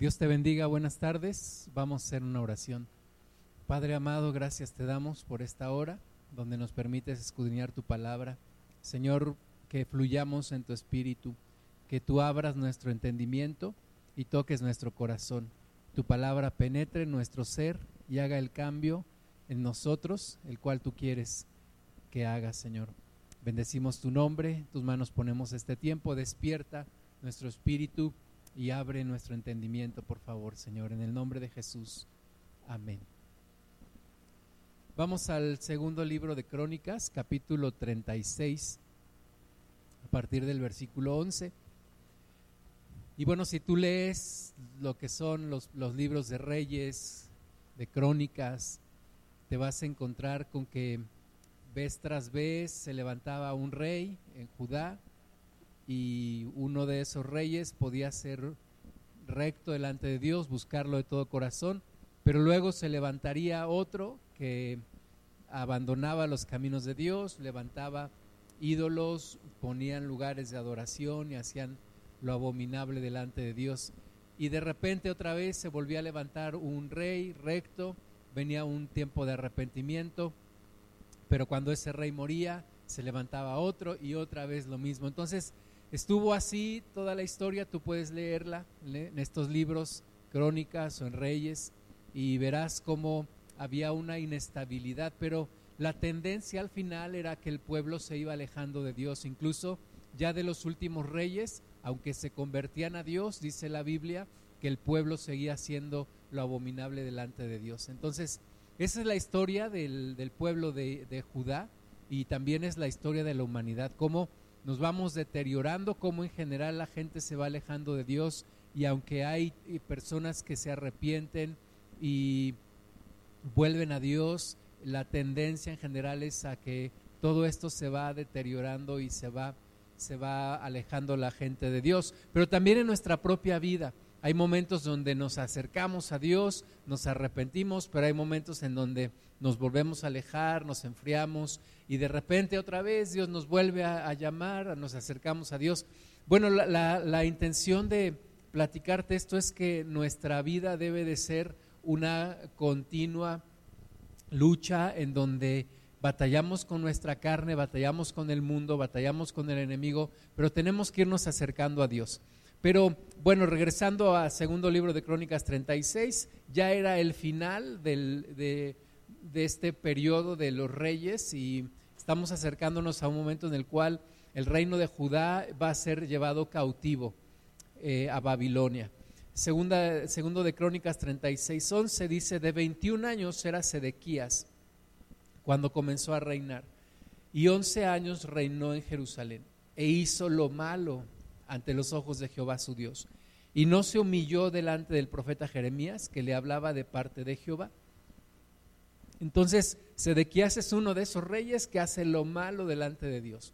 Dios te bendiga, buenas tardes. Vamos a hacer una oración. Padre amado, gracias te damos por esta hora donde nos permites escudriñar tu palabra. Señor, que fluyamos en tu espíritu, que tú abras nuestro entendimiento y toques nuestro corazón. Tu palabra penetre en nuestro ser y haga el cambio en nosotros, el cual tú quieres que haga, Señor. Bendecimos tu nombre, tus manos ponemos este tiempo, despierta nuestro espíritu y abre nuestro entendimiento, por favor, Señor, en el nombre de Jesús. Amén. Vamos al segundo libro de Crónicas, capítulo 36, a partir del versículo 11. Y bueno, si tú lees lo que son los, los libros de reyes, de crónicas, te vas a encontrar con que vez tras vez se levantaba un rey en Judá y uno de esos reyes podía ser recto delante de Dios, buscarlo de todo corazón, pero luego se levantaría otro que abandonaba los caminos de Dios, levantaba ídolos, ponían lugares de adoración y hacían lo abominable delante de Dios. Y de repente otra vez se volvía a levantar un rey recto, venía un tiempo de arrepentimiento, pero cuando ese rey moría, se levantaba otro y otra vez lo mismo. Entonces, Estuvo así toda la historia, tú puedes leerla en estos libros, crónicas o en reyes, y verás cómo había una inestabilidad, pero la tendencia al final era que el pueblo se iba alejando de Dios, incluso ya de los últimos reyes, aunque se convertían a Dios, dice la Biblia, que el pueblo seguía haciendo lo abominable delante de Dios. Entonces, esa es la historia del, pueblo de, de Judá y también es la historia de la humanidad, cómo nos vamos deteriorando, como en general la gente se va alejando de Dios y aunque hay personas que se arrepienten y vuelven a Dios, la tendencia en general es a que todo esto se va deteriorando y se va se va alejando la gente de Dios, pero también en nuestra propia vida. Hay momentos donde nos acercamos a Dios, nos arrepentimos, pero hay momentos en donde nos volvemos a alejar, nos enfriamos y de repente otra vez Dios nos vuelve a, llamar, nos acercamos a Dios. Bueno, la, la intención de platicarte esto es que nuestra vida debe de ser una continua lucha en donde batallamos con nuestra carne, batallamos con el mundo, batallamos con el enemigo, pero tenemos que irnos acercando a Dios. Pero bueno, regresando a segundo libro de Crónicas 36, ya era el final de, este periodo de los reyes y estamos acercándonos a un momento en el cual el reino de Judá va a ser llevado cautivo eh, a Babilonia. Segunda, segundo de Crónicas 36, 11 dice, de 21 años era Sedequías cuando comenzó a reinar y 11 años reinó en Jerusalén e hizo lo malo ante los ojos de Jehová su Dios. Y no se humilló delante del profeta Jeremías, que le hablaba de parte de Jehová. Entonces, Sedequías es uno de esos reyes que hace lo malo delante de Dios.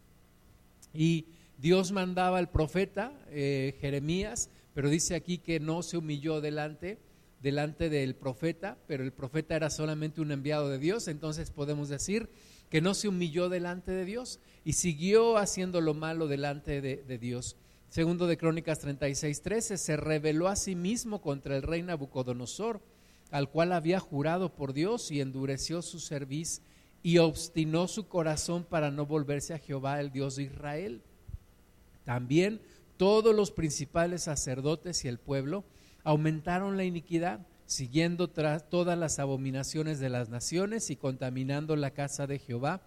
Y Dios mandaba al profeta eh, Jeremías, pero dice aquí que no se humilló delante, delante del profeta, pero el profeta era solamente un enviado de Dios, entonces podemos decir que no se humilló delante de Dios y siguió haciendo lo malo delante de Dios. Segundo de Crónicas 36, 13, se rebeló a sí mismo contra el rey Nabucodonosor, al cual había jurado por Dios y endureció su cerviz y obstinó su corazón para no volverse a Jehová, el Dios de Israel. También todos los principales sacerdotes y el pueblo aumentaron la iniquidad, siguiendo tras todas las abominaciones de las naciones y contaminando la casa de Jehová,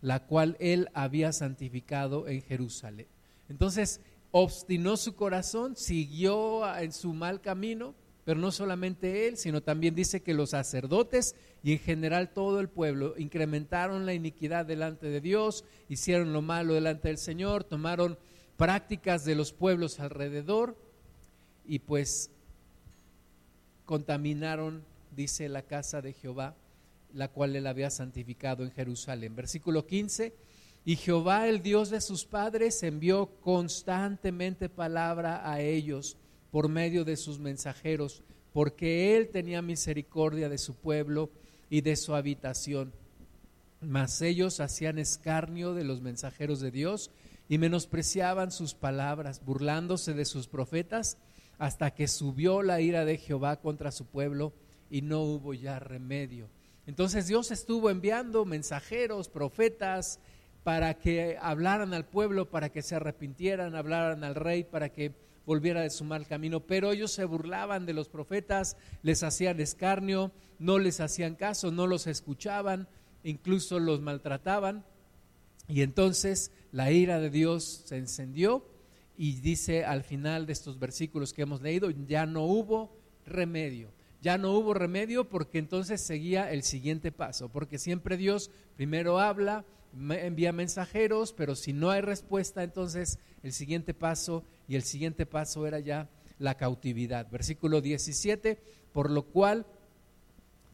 la cual él había santificado en Jerusalén. Entonces, obstinó su corazón, siguió en su mal camino, pero no solamente él, sino también dice que los sacerdotes y en general todo el pueblo incrementaron la iniquidad delante de Dios, hicieron lo malo delante del Señor, tomaron prácticas de los pueblos alrededor y pues contaminaron, dice la casa de Jehová, la cual él había santificado en Jerusalén. Versículo 15 y Jehová, el Dios de sus padres, envió constantemente palabra a ellos por medio de sus mensajeros, porque Él tenía misericordia de su pueblo y de su habitación. Mas ellos hacían escarnio de los mensajeros de Dios y menospreciaban sus palabras, burlándose de sus profetas hasta que subió la ira de Jehová contra su pueblo y no hubo ya remedio. Entonces Dios estuvo enviando mensajeros, profetas, para que hablaran al pueblo, para que se arrepintieran, hablaran al rey, para que volviera de su mal camino. Pero ellos se burlaban de los profetas, les hacían escarnio, no les hacían caso, no los escuchaban, incluso los maltrataban. Y entonces la ira de Dios se encendió y dice al final de estos versículos que hemos leído, ya no hubo remedio. Ya no hubo remedio porque entonces seguía el siguiente paso, porque siempre Dios primero habla, envía mensajeros, pero si no hay respuesta, entonces el siguiente paso, y el siguiente paso era ya la cautividad. Versículo 17, por lo cual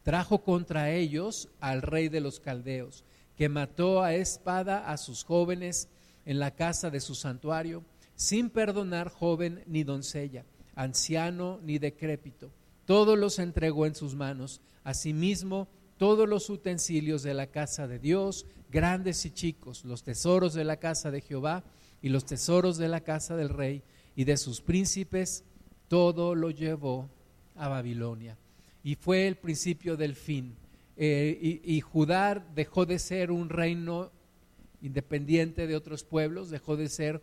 trajo contra ellos al rey de los caldeos, que mató a espada a sus jóvenes en la casa de su santuario, sin perdonar joven ni doncella, anciano ni decrépito. Todos los entregó en sus manos. Asimismo, todos los utensilios de la casa de Dios, grandes y chicos, los tesoros de la casa de Jehová y los tesoros de la casa del rey y de sus príncipes, todo lo llevó a Babilonia. Y fue el principio del fin. Eh, y, Judá dejó de ser un reino independiente de otros pueblos, dejó de ser,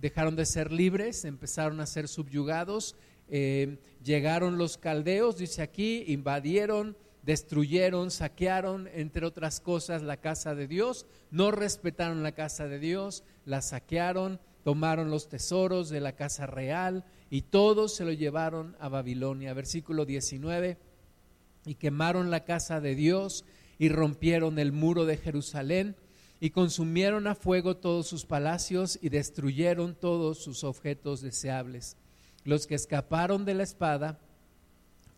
dejaron de ser libres, empezaron a ser subyugados, eh, llegaron los caldeos, dice aquí, invadieron, destruyeron, saquearon, entre otras cosas, la casa de Dios, no respetaron la casa de Dios, la saquearon, tomaron los tesoros de la casa real y todos se lo llevaron a Babilonia. Versículo 19, y quemaron la casa de Dios y rompieron el muro de Jerusalén y consumieron a fuego todos sus palacios y destruyeron todos sus objetos deseables. Los que escaparon de la espada,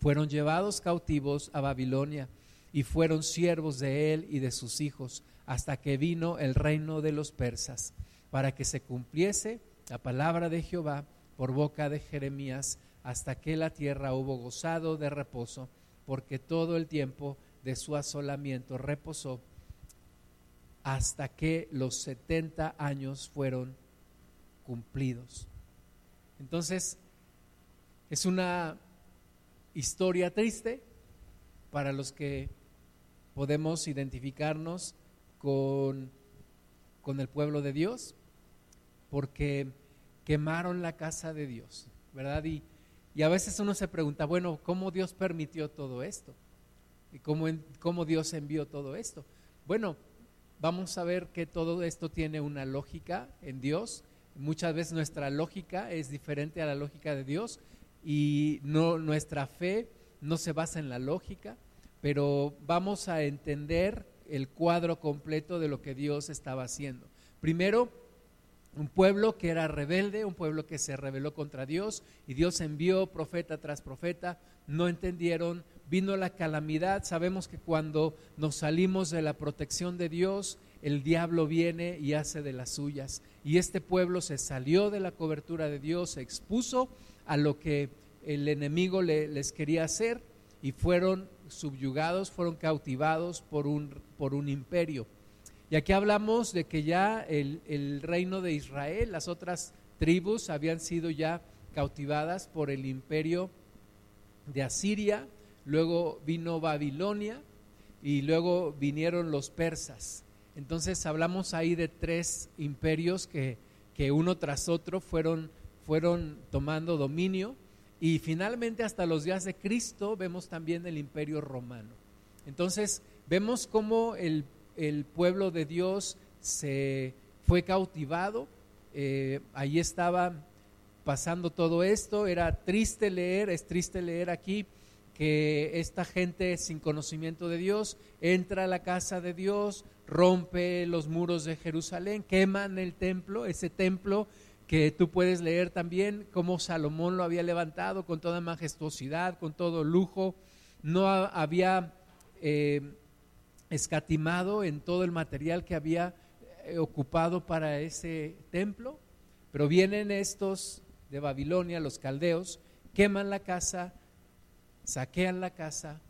fueron llevados cautivos a Babilonia y fueron siervos de él y de sus hijos hasta que vino el reino de los persas, para que se cumpliese la palabra de Jehová por boca de Jeremías, hasta que la tierra hubo gozado de reposo, porque todo el tiempo de su asolamiento reposó, hasta que los setenta años fueron cumplidos. Entonces, es una historia triste para los que podemos identificarnos con, con el pueblo de Dios, porque quemaron la casa de Dios, ¿verdad? Y, y a veces uno se pregunta, bueno, ¿cómo Dios permitió todo esto? ¿Y cómo, cómo Dios envió todo esto? Bueno, vamos a ver que todo esto tiene una lógica en Dios. Muchas veces nuestra lógica es diferente a la lógica de Dios, y no, nuestra fe no se basa en la lógica, pero vamos a entender el cuadro completo de lo que Dios estaba haciendo. Primero, un pueblo que era rebelde, un pueblo que se rebeló contra Dios y Dios envió profeta tras profeta, no entendieron, vino la calamidad, sabemos que cuando nos salimos de la protección de Dios, el diablo viene y hace de las suyas. Y este pueblo se salió de la cobertura de Dios, se expuso a lo que el enemigo les quería hacer y fueron subyugados, fueron cautivados por un, por un imperio. Y aquí hablamos de que ya el, el reino de Israel, las otras tribus habían sido ya cautivadas por el imperio de Asiria, luego vino Babilonia y luego vinieron los persas. Entonces hablamos ahí de tres imperios que, que uno tras otro fueron fueron tomando dominio y finalmente hasta los días de Cristo vemos también el imperio romano. Entonces vemos cómo el, pueblo de Dios se fue cautivado, eh, ahí estaba pasando todo esto, era triste leer, es triste leer aquí que esta gente sin conocimiento de Dios entra a la casa de Dios, rompe los muros de Jerusalén, queman el templo, ese templo que tú puedes leer también cómo Salomón lo había levantado con toda majestuosidad, con todo lujo, no había eh, escatimado en todo el material que había eh, ocupado para ese templo, pero vienen estos de Babilonia, los caldeos, queman la casa, saquean la casa,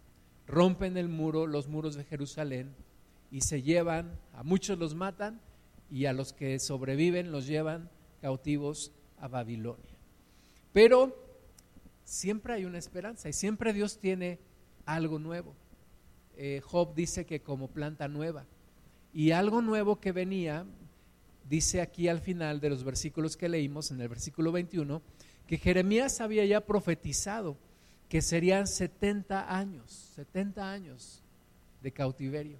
rompen el muro, los muros de Jerusalén, y se llevan, a muchos los matan, y a los que sobreviven los llevan cautivos a Babilonia. Pero siempre hay una esperanza y siempre Dios tiene algo nuevo. Eh, Job dice que como planta nueva. Y algo nuevo que venía, dice aquí al final de los versículos que leímos, en el versículo 21, que Jeremías había ya profetizado que serían 70 años, 70 años de cautiverio.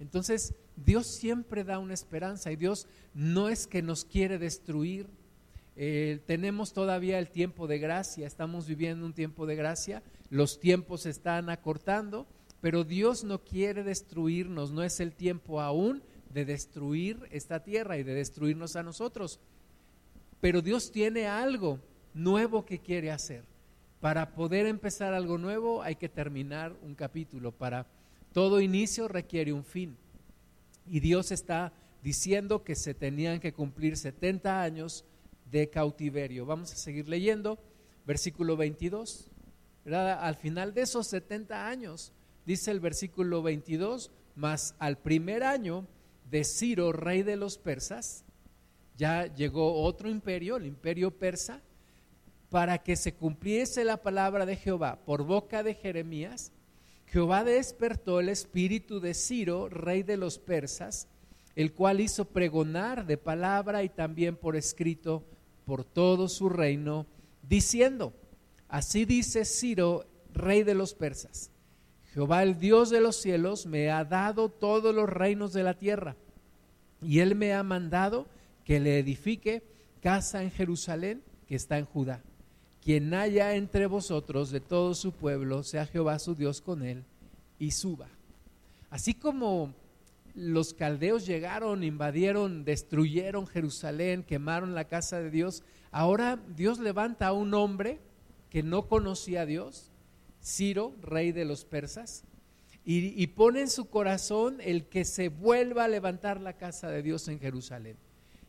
Entonces, Dios siempre da una esperanza y Dios no es que nos quiere destruir. Eh, tenemos todavía el tiempo de gracia, estamos viviendo un tiempo de gracia, los tiempos se están acortando, pero Dios no quiere destruirnos, no es el tiempo aún de destruir esta tierra y de destruirnos a nosotros. Pero Dios tiene algo nuevo que quiere hacer. Para poder empezar algo nuevo hay que terminar un capítulo. Para todo inicio requiere un fin. Y Dios está diciendo que se tenían que cumplir 70 años de cautiverio. Vamos a seguir leyendo, versículo 22. Al final de esos 70 años, dice el versículo 22, más al primer año de Ciro, rey de los persas, ya llegó otro imperio, el imperio persa, para que se cumpliese la palabra de Jehová por boca de Jeremías, Jehová despertó el espíritu de Ciro, rey de los persas, el cual hizo pregonar de palabra y también por escrito por todo su reino, diciendo, así dice Ciro, rey de los persas, Jehová el Dios de los cielos me ha dado todos los reinos de la tierra, y él me ha mandado que le edifique casa en Jerusalén, que está en Judá quien haya entre vosotros de todo su pueblo, sea Jehová su Dios con él, y suba. Así como los caldeos llegaron, invadieron, destruyeron Jerusalén, quemaron la casa de Dios, ahora Dios levanta a un hombre que no conocía a Dios, Ciro, rey de los persas, y, y pone en su corazón el que se vuelva a levantar la casa de Dios en Jerusalén.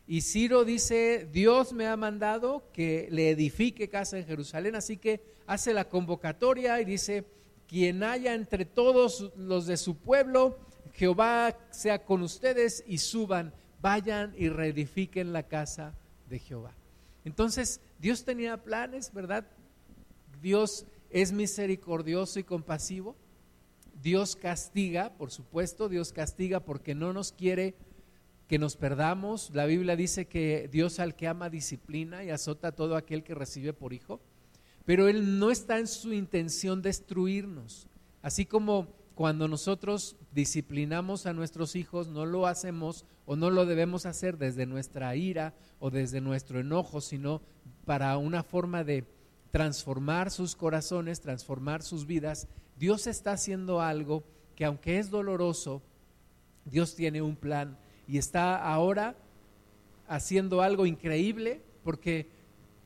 Y Ciro dice, Dios me ha mandado que le edifique casa en Jerusalén, así que hace la convocatoria y dice, quien haya entre todos los de su pueblo, Jehová sea con ustedes y suban, vayan y reedifiquen la casa de Jehová. Entonces, Dios tenía planes, ¿verdad? Dios es misericordioso y compasivo. Dios castiga, por supuesto, Dios castiga porque no nos quiere que nos perdamos. La Biblia dice que Dios al que ama disciplina y azota a todo aquel que recibe por hijo, pero Él no está en su intención destruirnos. Así como cuando nosotros disciplinamos a nuestros hijos, no lo hacemos o no lo debemos hacer desde nuestra ira o desde nuestro enojo, sino para una forma de transformar sus corazones, transformar sus vidas. Dios está haciendo algo que aunque es doloroso, Dios tiene un plan y está ahora haciendo algo increíble porque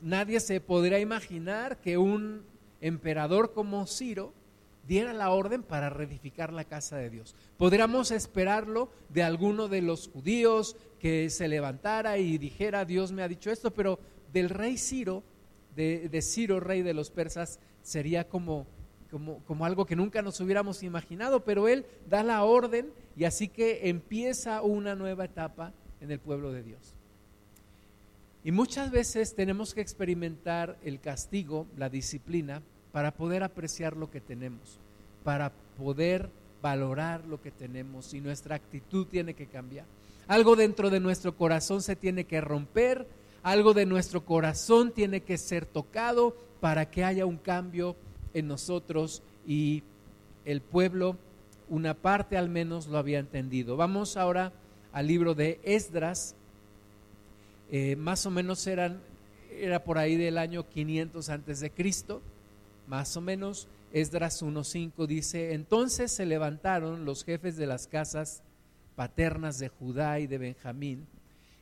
nadie se podría imaginar que un emperador como Ciro diera la orden para reedificar la casa de Dios. Podríamos esperarlo de alguno de los judíos que se levantara y dijera, Dios me ha dicho esto, pero del rey Ciro, de, de Ciro, rey de los persas, sería como como, algo que nunca nos hubiéramos imaginado, pero Él da la orden y así que empieza una nueva etapa en el pueblo de Dios. Y muchas veces tenemos que experimentar el castigo, la disciplina, para poder apreciar lo que tenemos, para poder valorar lo que tenemos y nuestra actitud tiene que cambiar. Algo dentro de nuestro corazón se tiene que romper, algo de nuestro corazón tiene que ser tocado para que haya un cambio en nosotros y el pueblo, una parte al menos, lo había entendido. Vamos ahora al libro de Esdras, eh, más o menos eran, era por ahí del año 500 antes de Cristo, más o menos. Esdras 1.5 dice, entonces se levantaron los jefes de las casas paternas de Judá y de Benjamín,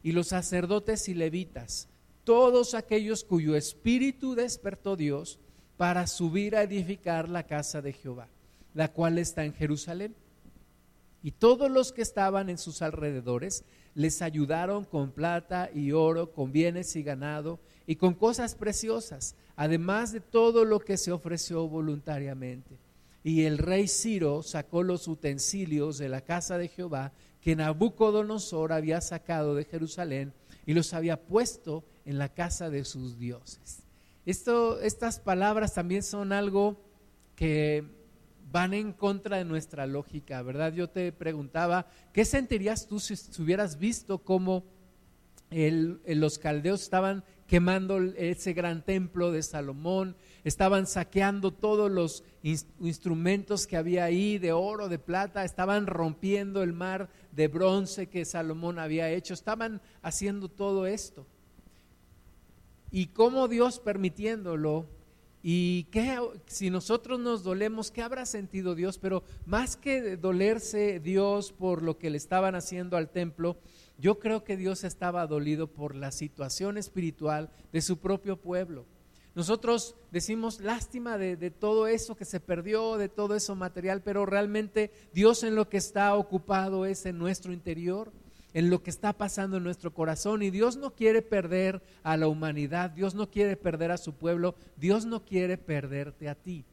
y los sacerdotes y levitas, todos aquellos cuyo espíritu despertó Dios, para subir a edificar la casa de Jehová, la cual está en Jerusalén. Y todos los que estaban en sus alrededores les ayudaron con plata y oro, con bienes y ganado, y con cosas preciosas, además de todo lo que se ofreció voluntariamente. Y el rey Ciro sacó los utensilios de la casa de Jehová que Nabucodonosor había sacado de Jerusalén y los había puesto en la casa de sus dioses. Esto, estas palabras también son algo que van en contra de nuestra lógica, ¿verdad? Yo te preguntaba, ¿qué sentirías tú si, hubieras visto cómo los caldeos estaban quemando ese gran templo de Salomón, estaban saqueando todos los instrumentos que había ahí de oro, de plata, estaban rompiendo el mar de bronce que Salomón había hecho, estaban haciendo todo esto y cómo Dios permitiéndolo y qué, si nosotros nos dolemos, ¿qué habrá sentido Dios? Pero más que dolerse Dios por lo que le estaban haciendo al templo, yo creo que Dios estaba dolido por la situación espiritual de su propio pueblo. Nosotros decimos lástima de, de, todo eso que se perdió, de todo eso material, pero realmente Dios en lo que está ocupado es en nuestro interior en lo que está pasando en nuestro corazón. Y Dios no quiere perder a la humanidad, Dios no quiere perder a su pueblo, Dios no quiere perderte a ti.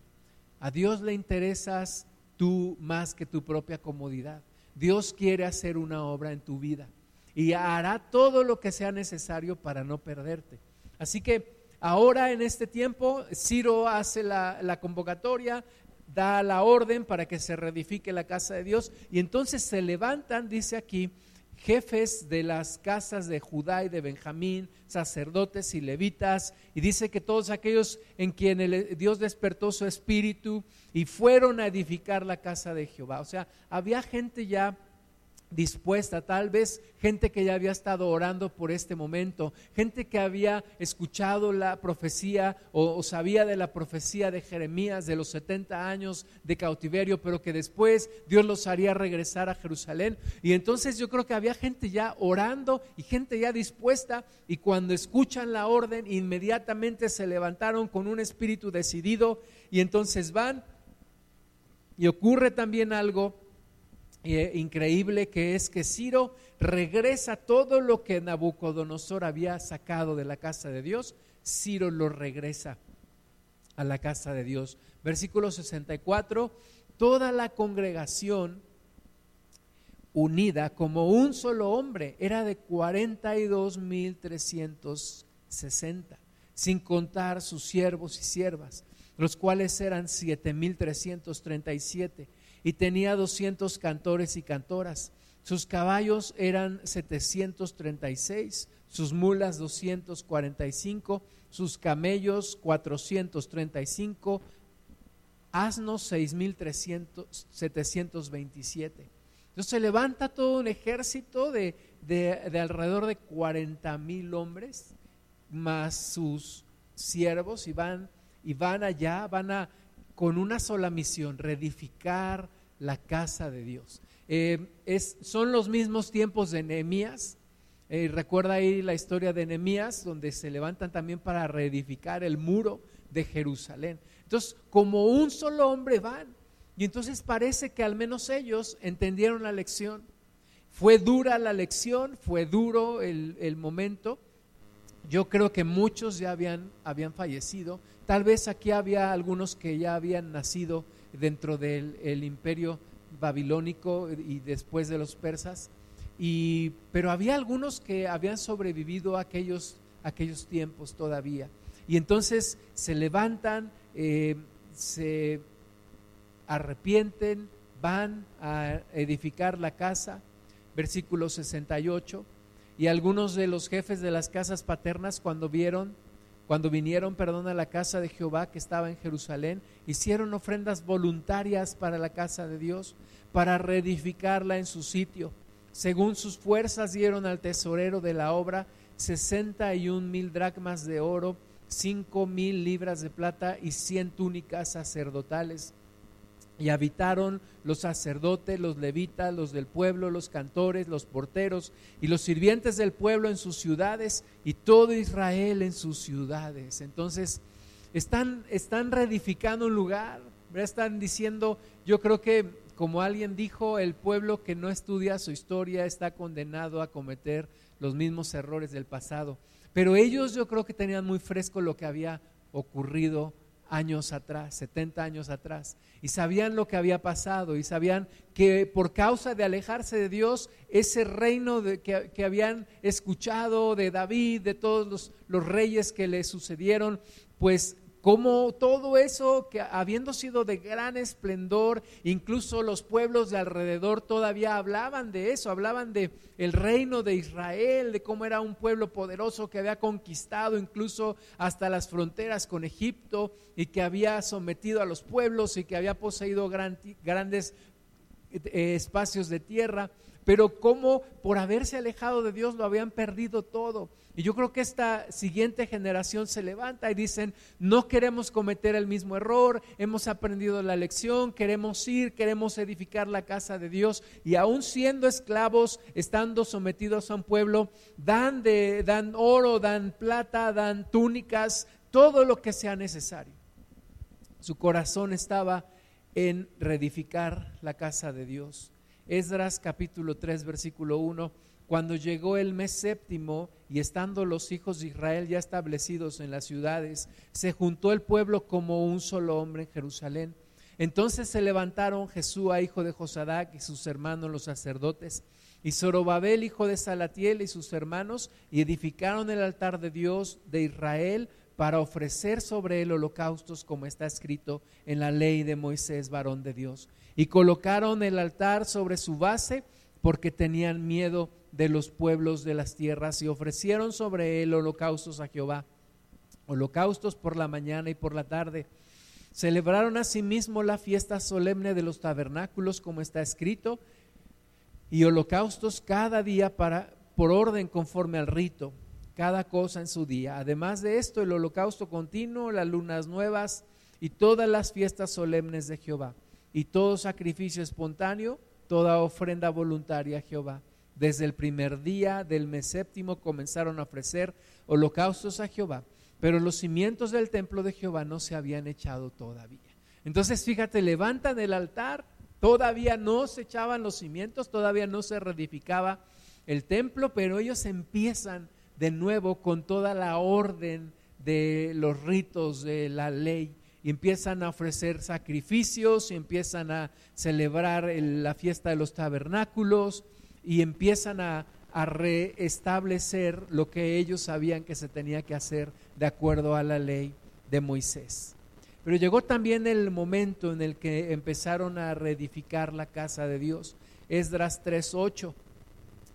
A Dios le interesas tú más que tu propia comodidad. Dios quiere hacer una obra en tu vida y hará todo lo que sea necesario para no perderte. Así que ahora en este tiempo, Ciro hace la, convocatoria, da la orden para que se reedifique la casa de Dios y entonces se levantan, dice aquí, jefes de las casas de Judá y de Benjamín, sacerdotes y levitas, y dice que todos aquellos en quien Dios despertó su espíritu y fueron a edificar la casa de Jehová. O sea, había gente ya dispuesta, tal vez gente que ya había estado orando por este momento, gente que había escuchado la profecía o, sabía de la profecía de Jeremías de los 70 años de cautiverio, pero que después Dios los haría regresar a Jerusalén. Y entonces yo creo que había gente ya orando y gente ya dispuesta y cuando escuchan la orden inmediatamente se levantaron con un espíritu decidido y entonces van y ocurre también algo eh, increíble que es que Ciro regresa todo lo que Nabucodonosor había sacado de la casa de Dios, Ciro lo regresa a la casa de Dios. Versículo 64, toda la congregación unida como un solo hombre era de 42.360, sin contar sus siervos y siervas, los cuales eran 7.337 y tenía 200 cantores y cantoras. Sus caballos eran 736, sus mulas 245, sus camellos 435, asnos 6727. Entonces se levanta todo un ejército de, de, alrededor de 40 mil hombres, más sus siervos, y van, y van allá, van a con una sola misión, reedificar la casa de Dios. Eh, son los mismos tiempos de Nehemías. Eh, recuerda ahí la historia de Nehemías, donde se levantan también para reedificar el muro de Jerusalén. Entonces, como un solo hombre van. Y entonces parece que al menos ellos entendieron la lección. Fue dura la lección, fue duro el momento. Yo creo que muchos ya habían, habían fallecido, Tal vez aquí había algunos que ya habían nacido dentro del imperio babilónico y después de los persas, y, pero había algunos que habían sobrevivido a aquellos, aquellos tiempos todavía. Y entonces se levantan, eh, se arrepienten, van a edificar la casa, versículo 68, y algunos de los jefes de las casas paternas cuando vieron cuando vinieron, perdón, a la casa de Jehová que estaba en Jerusalén, hicieron ofrendas voluntarias para la casa de Dios, para reedificarla en su sitio. Según sus fuerzas dieron al tesorero de la obra sesenta y un mil dracmas de oro, cinco mil libras de plata y cien túnicas sacerdotales y habitaron los sacerdotes, los levitas, los del pueblo, los cantores, los porteros y los sirvientes del pueblo en sus ciudades y todo Israel en sus ciudades. Entonces, están, están reedificando un lugar, están diciendo, yo creo que como alguien dijo, el pueblo que no estudia su historia está condenado a cometer los mismos errores del pasado. Pero ellos yo creo que tenían muy fresco lo que había ocurrido años atrás, 70 años atrás, y sabían lo que había pasado, y sabían que por causa de alejarse de Dios, ese reino de, que, habían escuchado de David, de todos los, los reyes que le sucedieron, pues como todo eso que habiendo sido de gran esplendor, incluso los pueblos de alrededor todavía hablaban de eso, hablaban de el reino de Israel, de cómo era un pueblo poderoso que había conquistado incluso hasta las fronteras con Egipto y que había sometido a los pueblos y que había poseído grandes eh, espacios de tierra, pero como por haberse alejado de Dios lo habían perdido todo. Y yo creo que esta siguiente generación se levanta y dicen, no queremos cometer el mismo error, hemos aprendido la lección, queremos ir, queremos edificar la casa de Dios y aún siendo esclavos, estando sometidos a un pueblo, dan, de, dan oro, dan plata, dan túnicas, todo lo que sea necesario. Su corazón estaba en reedificar la casa de Dios. Esdras capítulo 3 versículo 1 cuando llegó el mes séptimo y estando los hijos de Israel ya establecidos en las ciudades, se juntó el pueblo como un solo hombre en Jerusalén. Entonces se levantaron Jesús, hijo de Josadac, y sus hermanos los sacerdotes, y Zorobabel, hijo de Salatiel, y sus hermanos, y edificaron el altar de Dios de Israel para ofrecer sobre él holocaustos, como está escrito en la ley de Moisés, varón de Dios. Y colocaron el altar sobre su base, porque tenían miedo de los pueblos de las tierras y ofrecieron sobre él holocaustos a Jehová, holocaustos por la mañana y por la tarde. Celebraron asimismo la fiesta solemne de los tabernáculos, como está escrito, y holocaustos cada día para, por orden conforme al rito, cada cosa en su día. Además de esto, el holocausto continuo, las lunas nuevas y todas las fiestas solemnes de Jehová, y todo sacrificio espontáneo, toda ofrenda voluntaria a Jehová desde el primer día del mes séptimo comenzaron a ofrecer holocaustos a Jehová, pero los cimientos del templo de Jehová no se habían echado todavía. Entonces, fíjate, levantan el altar, todavía no se echaban los cimientos, todavía no se reedificaba el templo, pero ellos empiezan de nuevo con toda la orden de los ritos de la ley y empiezan a ofrecer sacrificios y empiezan a celebrar la fiesta de los tabernáculos y empiezan a, reestablecer lo que ellos sabían que se tenía que hacer de acuerdo a la ley de Moisés. Pero llegó también el momento en el que empezaron a reedificar la casa de Dios. Esdras 3:8,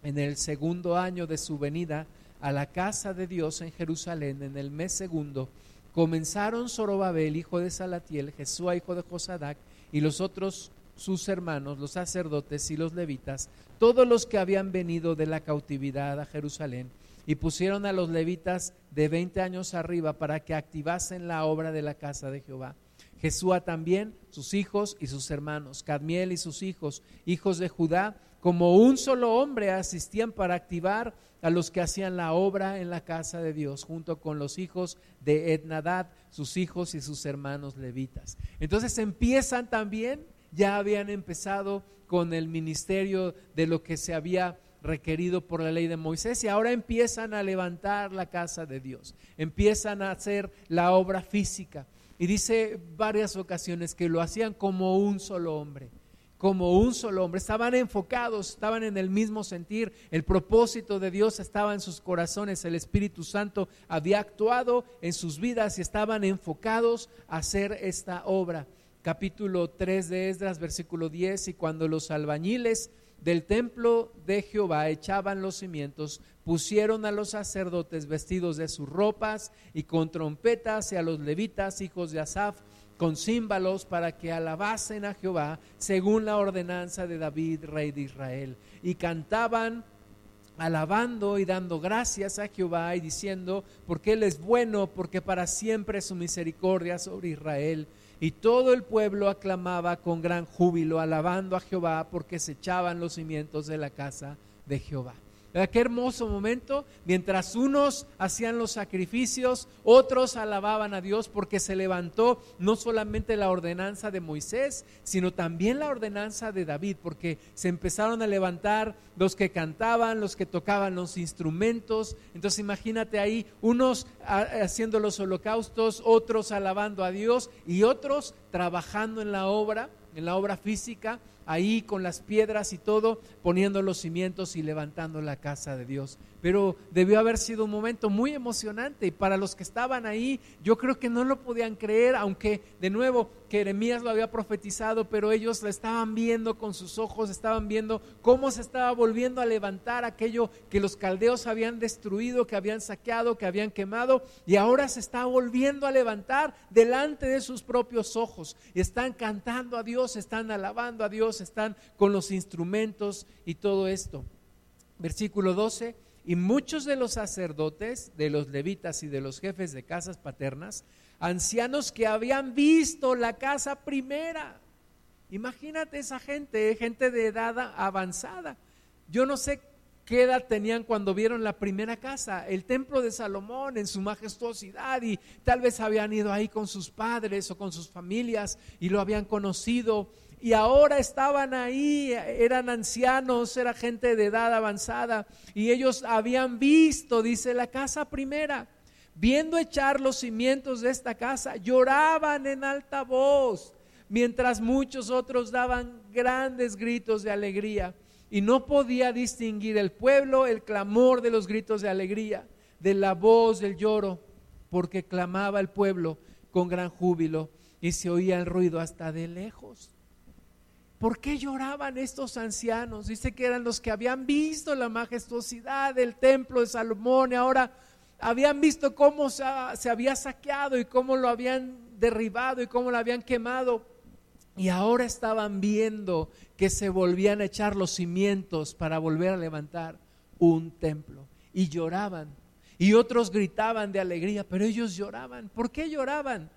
en el segundo año de su venida a la casa de Dios en Jerusalén, en el mes segundo, comenzaron Zorobabel, hijo de Salatiel, Jesús, hijo de Josadac, y los otros sus hermanos, los sacerdotes y los levitas, todos los que habían venido de la cautividad a Jerusalén, y pusieron a los levitas de 20 años arriba para que activasen la obra de la casa de Jehová. Jesúa también, sus hijos y sus hermanos, Cadmiel y sus hijos, hijos de Judá, como un solo hombre asistían para activar a los que hacían la obra en la casa de Dios, junto con los hijos de Ednadad, sus hijos y sus hermanos levitas. Entonces empiezan también ya habían empezado con el ministerio de lo que se había requerido por la ley de Moisés y ahora empiezan a levantar la casa de Dios, empiezan a hacer la obra física. Y dice varias ocasiones que lo hacían como un solo hombre, como un solo hombre. Estaban enfocados, estaban en el mismo sentir, el propósito de Dios estaba en sus corazones, el Espíritu Santo había actuado en sus vidas y estaban enfocados a hacer esta obra capítulo 3 de Esdras, versículo 10, y cuando los albañiles del templo de Jehová echaban los cimientos, pusieron a los sacerdotes vestidos de sus ropas y con trompetas y a los levitas, hijos de Asaf, con címbalos para que alabasen a Jehová según la ordenanza de David, rey de Israel. Y cantaban alabando y dando gracias a Jehová y diciendo, porque Él es bueno, porque para siempre su misericordia sobre Israel y todo el pueblo aclamaba con gran júbilo, alabando a Jehová, porque se echaban los cimientos de la casa de Jehová. Qué hermoso momento. Mientras unos hacían los sacrificios, otros alababan a Dios porque se levantó no solamente la ordenanza de Moisés, sino también la ordenanza de David, porque se empezaron a levantar los que cantaban, los que tocaban los instrumentos. Entonces imagínate ahí unos haciendo los holocaustos, otros alabando a Dios y otros trabajando en la obra, en la obra física ahí con las piedras y todo, poniendo los cimientos y levantando la casa de Dios pero debió haber sido un momento muy emocionante y para los que estaban ahí yo creo que no lo podían creer, aunque de nuevo Jeremías lo había profetizado, pero ellos lo estaban viendo con sus ojos, estaban viendo cómo se estaba volviendo a levantar aquello que los caldeos habían destruido, que habían saqueado, que habían quemado, y ahora se está volviendo a levantar delante de sus propios ojos. Están cantando a Dios, están alabando a Dios, están con los instrumentos y todo esto. Versículo 12 y muchos de los sacerdotes, de los levitas y de los jefes de casas paternas, ancianos que habían visto la casa primera. Imagínate esa gente, gente de edad avanzada. Yo no sé qué edad tenían cuando vieron la primera casa, el templo de Salomón en su majestuosidad y tal vez habían ido ahí con sus padres o con sus familias y lo habían conocido y ahora estaban ahí, eran ancianos, era gente de edad avanzada y ellos habían visto, dice la casa primera, viendo echar los cimientos de esta casa, lloraban en alta voz, mientras muchos otros daban grandes gritos de alegría y no podía distinguir el pueblo el clamor de los gritos de alegría, de la voz del lloro, porque clamaba el pueblo con gran júbilo y se oía el ruido hasta de lejos. ¿Por qué lloraban estos ancianos? Dice que eran los que habían visto la majestuosidad del templo de Salomón y ahora habían visto cómo se, había saqueado y cómo lo habían derribado y cómo lo habían quemado. Y ahora estaban viendo que se volvían a echar los cimientos para volver a levantar un templo. Y lloraban. Y otros gritaban de alegría, pero ellos lloraban. ¿Por qué lloraban?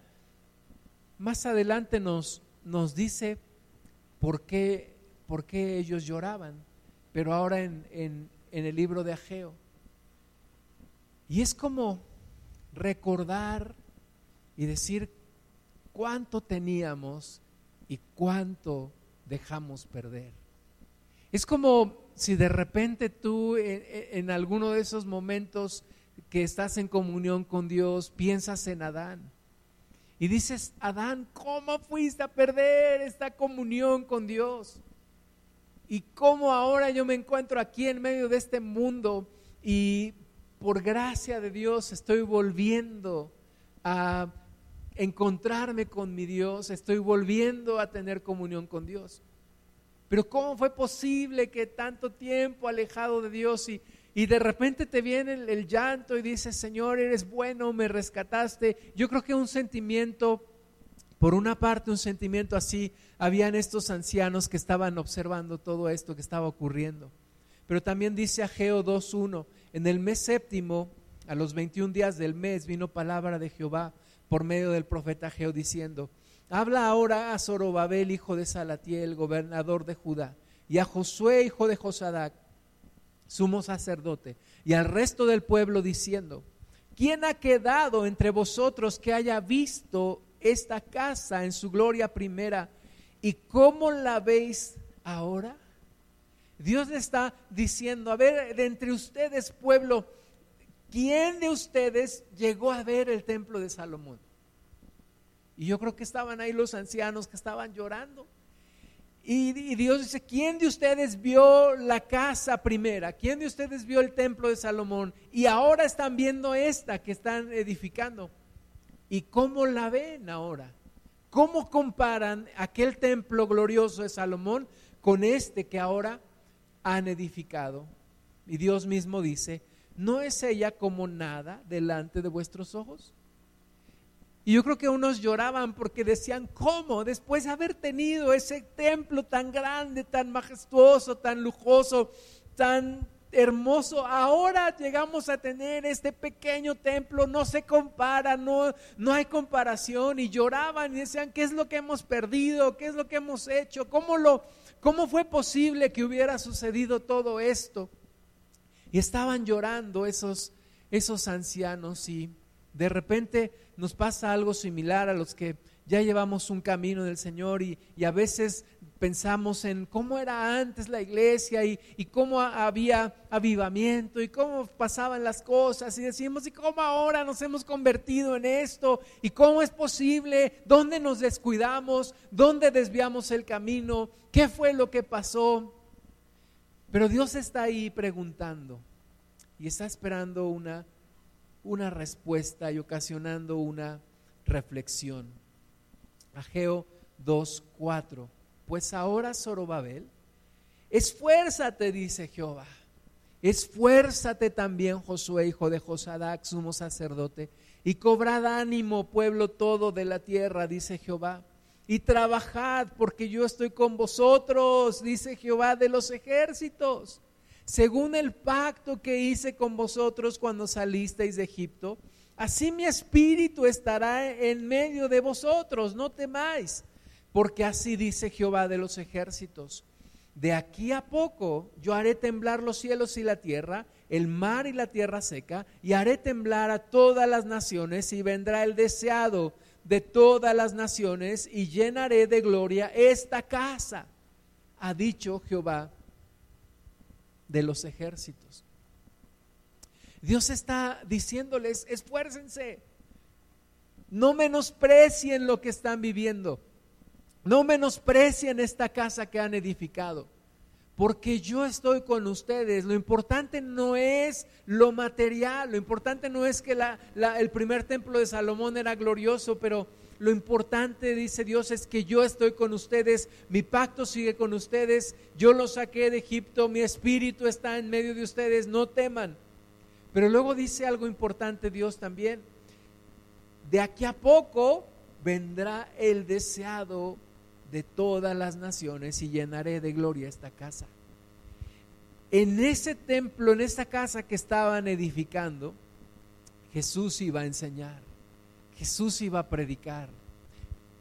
Más adelante nos, nos dice por qué, por qué ellos lloraban, pero ahora en, en, el libro de Ageo. Y es como recordar y decir cuánto teníamos y cuánto dejamos perder. Es como si de repente tú en, en, alguno de esos momentos que estás en comunión con Dios piensas en Adán y dices, Adán, ¿cómo fuiste a perder esta comunión con Dios? Y cómo ahora yo me encuentro aquí en medio de este mundo y por gracia de Dios estoy volviendo a encontrarme con mi Dios, estoy volviendo a tener comunión con Dios. Pero ¿cómo fue posible que tanto tiempo alejado de Dios y y de repente te viene el, llanto y dices, Señor, eres bueno, me rescataste. Yo creo que un sentimiento, por una parte un sentimiento así, habían estos ancianos que estaban observando todo esto que estaba ocurriendo. Pero también dice Ageo 2.1, en el mes séptimo, a los 21 días del mes, vino palabra de Jehová por medio del profeta Ageo diciendo, habla ahora a Zorobabel, hijo de Salatiel, gobernador de Judá, y a Josué, hijo de Josadac, sumo sacerdote, y al resto del pueblo diciendo, ¿quién ha quedado entre vosotros que haya visto esta casa en su gloria primera? ¿Y cómo la veis ahora? Dios le está diciendo, a ver, de entre ustedes, pueblo, ¿quién de ustedes llegó a ver el templo de Salomón? Y yo creo que estaban ahí los ancianos que estaban llorando. Y, Dios dice, ¿quién de ustedes vio la casa primera? ¿Quién de ustedes vio el templo de Salomón? Y ahora están viendo esta que están edificando. ¿Y cómo la ven ahora? ¿Cómo comparan aquel templo glorioso de Salomón con este que ahora han edificado? Y Dios mismo dice, ¿no es ella como nada delante de vuestros ojos? Y yo creo que unos lloraban porque decían, ¿cómo? Después de haber tenido ese templo tan grande, tan majestuoso, tan lujoso, tan hermoso, ahora llegamos a tener este pequeño templo, no se compara, no, no hay comparación. Y lloraban y decían, ¿qué es lo que hemos perdido? ¿Qué es lo que hemos hecho? ¿Cómo, lo, cómo fue posible que hubiera sucedido todo esto? Y estaban llorando esos, esos ancianos y de repente nos pasa algo similar a los que ya llevamos un camino del Señor y, a veces pensamos en cómo era antes la iglesia y, y, cómo había avivamiento y cómo pasaban las cosas y decimos, ¿y cómo ahora nos hemos convertido en esto? ¿Y cómo es posible? ¿Dónde nos descuidamos? ¿Dónde desviamos el camino? ¿Qué fue lo que pasó? Pero Dios está ahí preguntando y está esperando una, una respuesta y ocasionando una reflexión. Ageo 2:4. Pues ahora, Zorobabel, esfuérzate, dice Jehová. Esfuérzate también, Josué, hijo de Josadac, sumo sacerdote, y cobrad ánimo, pueblo todo de la tierra, dice Jehová. Y trabajad, porque yo estoy con vosotros, dice Jehová de los ejércitos, según el pacto que hice con vosotros cuando salisteis de Egipto Así mi espíritu estará en medio de vosotros, no temáis, porque así dice Jehová de los ejércitos. De aquí a poco yo haré temblar los cielos y la tierra, el mar y la tierra seca, y haré temblar a todas las naciones, y vendrá el deseado de todas las naciones, y llenaré de gloria esta casa, ha dicho Jehová de los ejércitos. Dios está diciéndoles, esfuércense, no menosprecien lo que están viviendo, no menosprecien esta casa que han edificado, porque yo estoy con ustedes. Lo importante no es lo material, lo importante no es que el primer templo de Salomón era glorioso, pero lo importante, dice Dios, es que yo estoy con ustedes, mi pacto sigue con ustedes, yo los saqué de Egipto, mi espíritu está en medio de ustedes, no teman. Pero luego dice algo importante Dios también. De aquí a poco vendrá el deseado de todas las naciones y llenaré de gloria esta casa. En ese templo, en esta casa que estaban edificando, Jesús iba a enseñar, Jesús iba a predicar.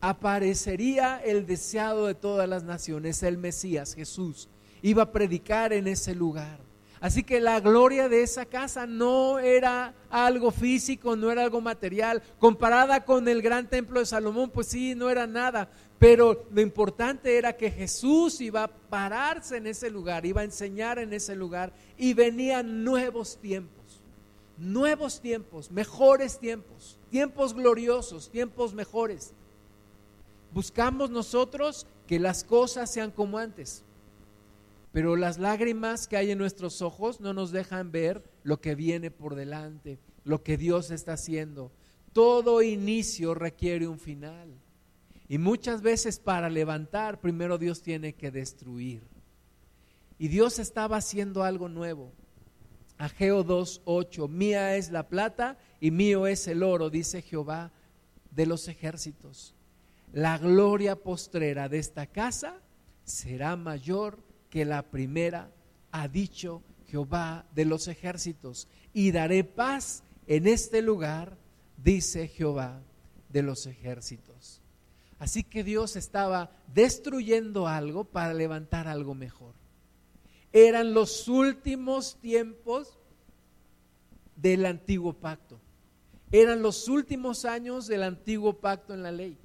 Aparecería el deseado de todas las naciones, el Mesías, Jesús, iba a predicar en ese lugar. Así que la gloria de esa casa no era algo físico, no era algo material. Comparada con el gran templo de Salomón, pues sí, no era nada. Pero lo importante era que Jesús iba a pararse en ese lugar, iba a enseñar en ese lugar y venían nuevos tiempos, nuevos tiempos, mejores tiempos, tiempos gloriosos, tiempos mejores. Buscamos nosotros que las cosas sean como antes. Pero las lágrimas que hay en nuestros ojos no nos dejan ver lo que viene por delante, lo que Dios está haciendo. Todo inicio requiere un final. Y muchas veces para levantar, primero Dios tiene que destruir. Y Dios estaba haciendo algo nuevo. Ageo 2.8, mía es la plata y mío es el oro, dice Jehová de los ejércitos. La gloria postrera de esta casa será mayor que la primera, ha dicho Jehová de los ejércitos, y daré paz en este lugar, dice Jehová de los ejércitos. Así que Dios estaba destruyendo algo para levantar algo mejor. Eran los últimos tiempos del antiguo pacto. Eran los últimos años del antiguo pacto en la ley.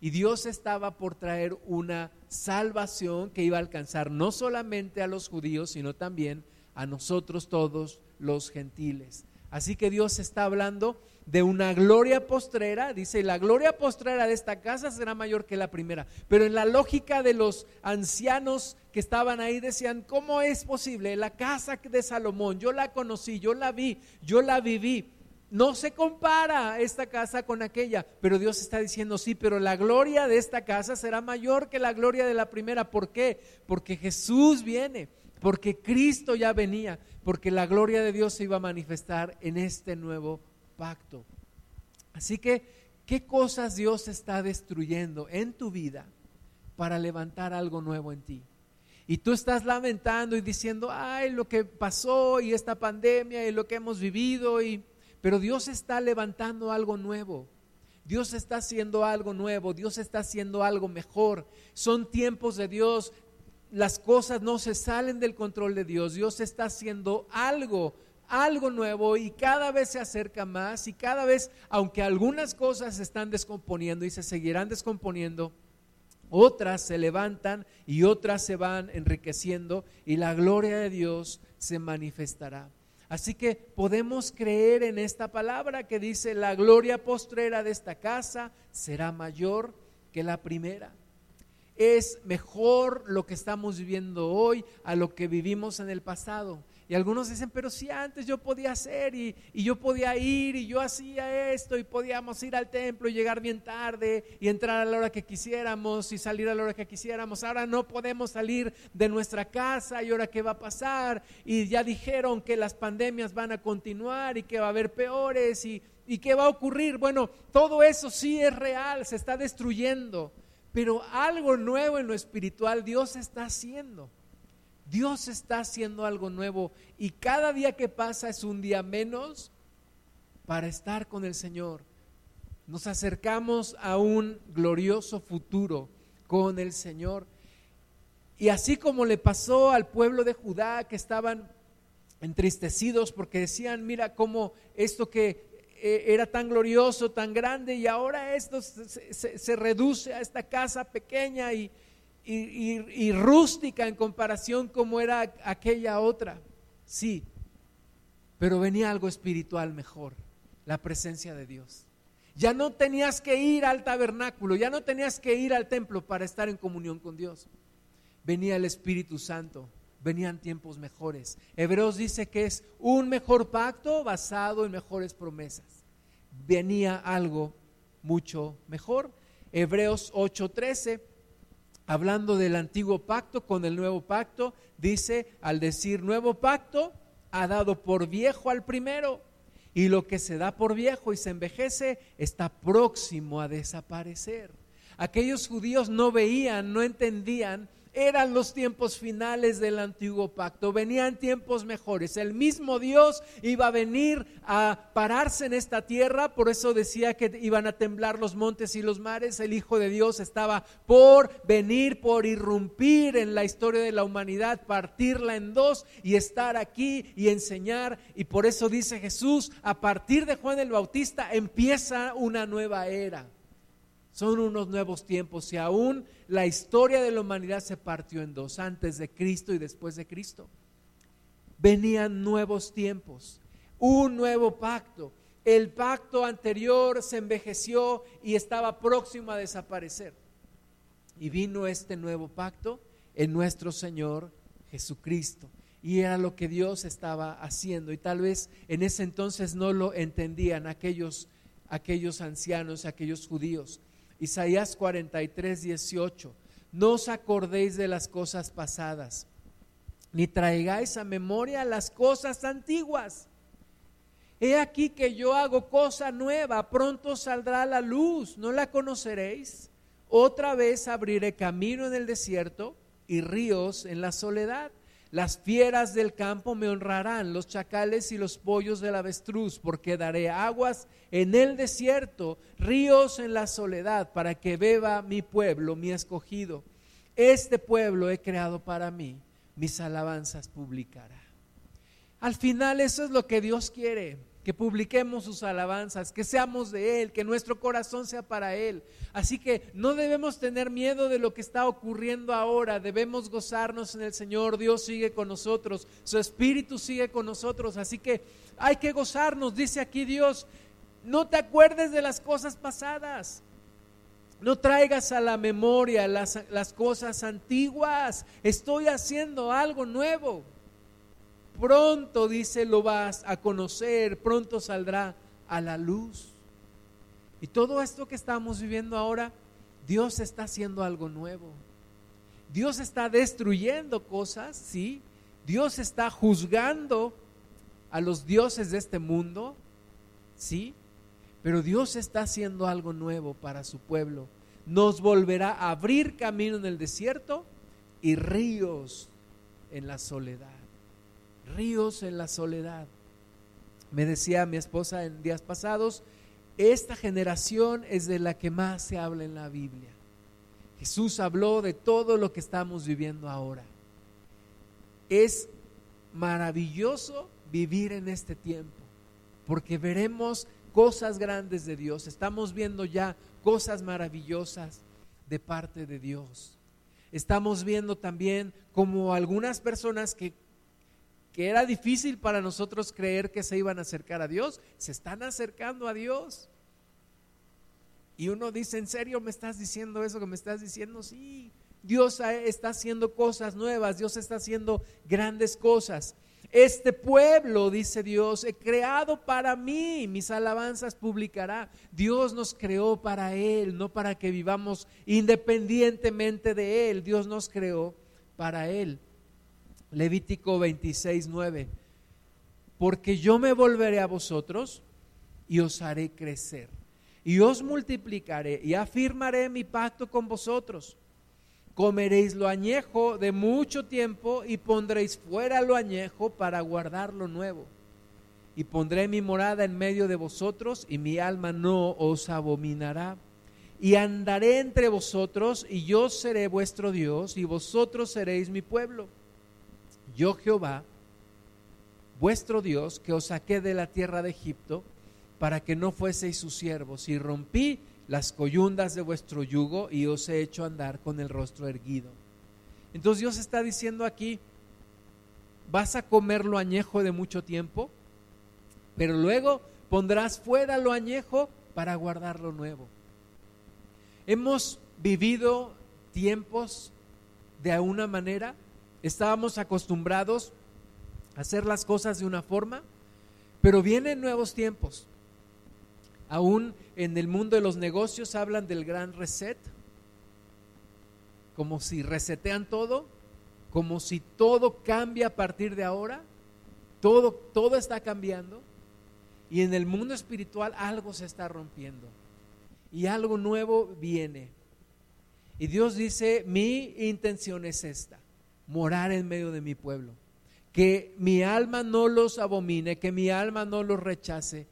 Y Dios estaba por traer una salvación que iba a alcanzar no solamente a los judíos, sino también a nosotros todos los gentiles. Así que Dios está hablando de una gloria postrera, dice, la gloria postrera de esta casa será mayor que la primera. Pero en la lógica de los ancianos que estaban ahí decían, ¿cómo es posible? La casa de Salomón, yo la conocí, yo la vi, yo la viví. No se compara esta casa con aquella, pero Dios está diciendo, sí, pero la gloria de esta casa será mayor que la gloria de la primera. ¿Por qué? Porque Jesús viene, porque Cristo ya venía, porque la gloria de Dios se iba a manifestar en este nuevo pacto. Así que, ¿qué cosas Dios está destruyendo en tu vida para levantar algo nuevo en ti? Y tú estás lamentando y diciendo, ay, lo que pasó y esta pandemia y lo que hemos vivido y pero Dios está levantando algo nuevo. Dios está haciendo algo nuevo, Dios está haciendo algo mejor. Son tiempos de Dios. las cosas no se salen del control de Dios. Dios está haciendo algo, algo nuevo y cada vez se acerca más y cada vez, aunque algunas cosas se están descomponiendo y se seguirán descomponiendo, otras se levantan y otras se van enriqueciendo y la gloria de Dios se manifestará. Así que podemos creer en esta palabra que dice, la gloria postrera de esta casa será mayor que la primera es mejor lo que estamos viviendo hoy a lo que vivimos en el pasado. Y algunos dicen, pero si antes yo podía hacer y, yo podía ir y yo hacía esto y podíamos ir al templo y llegar bien tarde y entrar a la hora que quisiéramos y salir a la hora que quisiéramos. Ahora no podemos salir de nuestra casa y ahora qué va a pasar. Y ya dijeron que las pandemias van a continuar y que va a haber peores y, y qué va a ocurrir. Bueno, todo eso sí es real, se está destruyendo pero algo nuevo en lo espiritual Dios está haciendo. Dios está haciendo algo nuevo y cada día que pasa es un día menos para estar con el Señor. Nos acercamos a un glorioso futuro con el Señor. Y así como le pasó al pueblo de Judá que estaban entristecidos porque decían, mira cómo esto que eh, era tan glorioso, tan grande, y ahora esto se, reduce a esta casa pequeña y, y, rústica en comparación como era aquella otra. Sí, pero venía algo espiritual mejor, la presencia de Dios. Ya no tenías que ir al tabernáculo, ya no tenías que ir al templo para estar en comunión con Dios. Venía el Espíritu Santo, venían tiempos mejores. Hebreos dice que es un mejor pacto basado en mejores promesas. Venía algo mucho mejor. Hebreos 8:13, hablando del antiguo pacto con el nuevo pacto, dice, al decir nuevo pacto, ha dado por viejo al primero. Y lo que se da por viejo y se envejece está próximo a desaparecer. Aquellos judíos no veían, no entendían eran los tiempos finales del antiguo pacto, venían tiempos mejores. El mismo Dios iba a venir a pararse en esta tierra, por eso decía que iban a temblar los montes y los mares. El Hijo de Dios estaba por venir, por irrumpir en la historia de la humanidad, partirla en dos y estar aquí y enseñar. Y por eso dice Jesús, a partir de Juan el Bautista empieza una nueva era. Son unos nuevos tiempos y aún la historia de la humanidad se partió en dos, antes de Cristo y después de Cristo. Venían nuevos tiempos, un nuevo pacto. El pacto anterior se envejeció y estaba próximo a desaparecer. Y vino este nuevo pacto en nuestro Señor Jesucristo. Y era lo que Dios estaba haciendo. Y tal vez en ese entonces no lo entendían aquellos, aquellos ancianos, aquellos judíos. Isaías 43, 18. No os acordéis de las cosas pasadas, ni traigáis a memoria las cosas antiguas. He aquí que yo hago cosa nueva, pronto saldrá la luz, ¿no la conoceréis? Otra vez abriré camino en el desierto y ríos en la soledad. Las fieras del campo me honrarán, los chacales y los pollos del avestruz, porque daré aguas en el desierto, ríos en la soledad, para que beba mi pueblo, mi escogido. Este pueblo he creado para mí, mis alabanzas publicará. Al final eso es lo que Dios quiere que publiquemos sus alabanzas, que seamos de Él, que nuestro corazón sea para Él. Así que no debemos tener miedo de lo que está ocurriendo ahora, debemos gozarnos en el Señor, Dios sigue con nosotros, su Espíritu sigue con nosotros, así que hay que gozarnos, dice aquí Dios, no te acuerdes de las cosas pasadas. No traigas a la memoria las, las cosas antiguas. Estoy haciendo algo nuevo pronto, dice, lo vas a conocer, pronto saldrá a la luz. Y todo esto que estamos viviendo ahora, Dios está haciendo algo nuevo. Dios está destruyendo cosas, sí. Dios está juzgando a los dioses de este mundo, sí. Pero Dios está haciendo algo nuevo para su pueblo. Nos volverá a abrir camino en el desierto y ríos en la soledad ríos en la soledad. Me decía mi esposa en días pasados, esta generación es de la que más se habla en la Biblia. Jesús habló de todo lo que estamos viviendo ahora. Es maravilloso vivir en este tiempo, porque veremos cosas grandes de Dios, estamos viendo ya cosas maravillosas de parte de Dios. Estamos viendo también como algunas personas que, que era difícil para nosotros creer que se iban a acercar a Dios, se están acercando a Dios. Y uno dice, ¿en serio me estás diciendo eso que me estás diciendo? Sí, Dios está haciendo cosas nuevas, Dios está haciendo grandes cosas. Este pueblo, dice Dios, he creado para mí, mis alabanzas publicará. Dios nos creó para Él, no para que vivamos independientemente de Él. Dios nos creó para Él. Levítico 26, 9. Porque yo me volveré a vosotros y os haré crecer y os multiplicaré y afirmaré mi pacto con vosotros. Comeréis lo añejo de mucho tiempo y pondréis fuera lo añejo para guardar lo nuevo. Y pondré mi morada en medio de vosotros y mi alma no os abominará. Y andaré entre vosotros y yo seré vuestro Dios y vosotros seréis mi pueblo. Yo Jehová, vuestro Dios, que os saqué de la tierra de Egipto, para que no fueseis sus siervos, y rompí las coyundas de vuestro yugo y os he hecho andar con el rostro erguido. Entonces Dios está diciendo aquí, vas a comer lo añejo de mucho tiempo, pero luego pondrás fuera lo añejo para guardar lo nuevo. Hemos vivido tiempos de una manera, estábamos acostumbrados a hacer las cosas de una forma, pero vienen nuevos tiempos. Aún en el mundo de los negocios hablan del gran reset, como si resetean todo, como si todo cambia a partir de ahora, todo, todo está cambiando. Y en el mundo espiritual algo se está rompiendo y algo nuevo viene. Y Dios dice, mi intención es esta, morar en medio de mi pueblo, que mi alma no los abomine, que mi alma no los rechace,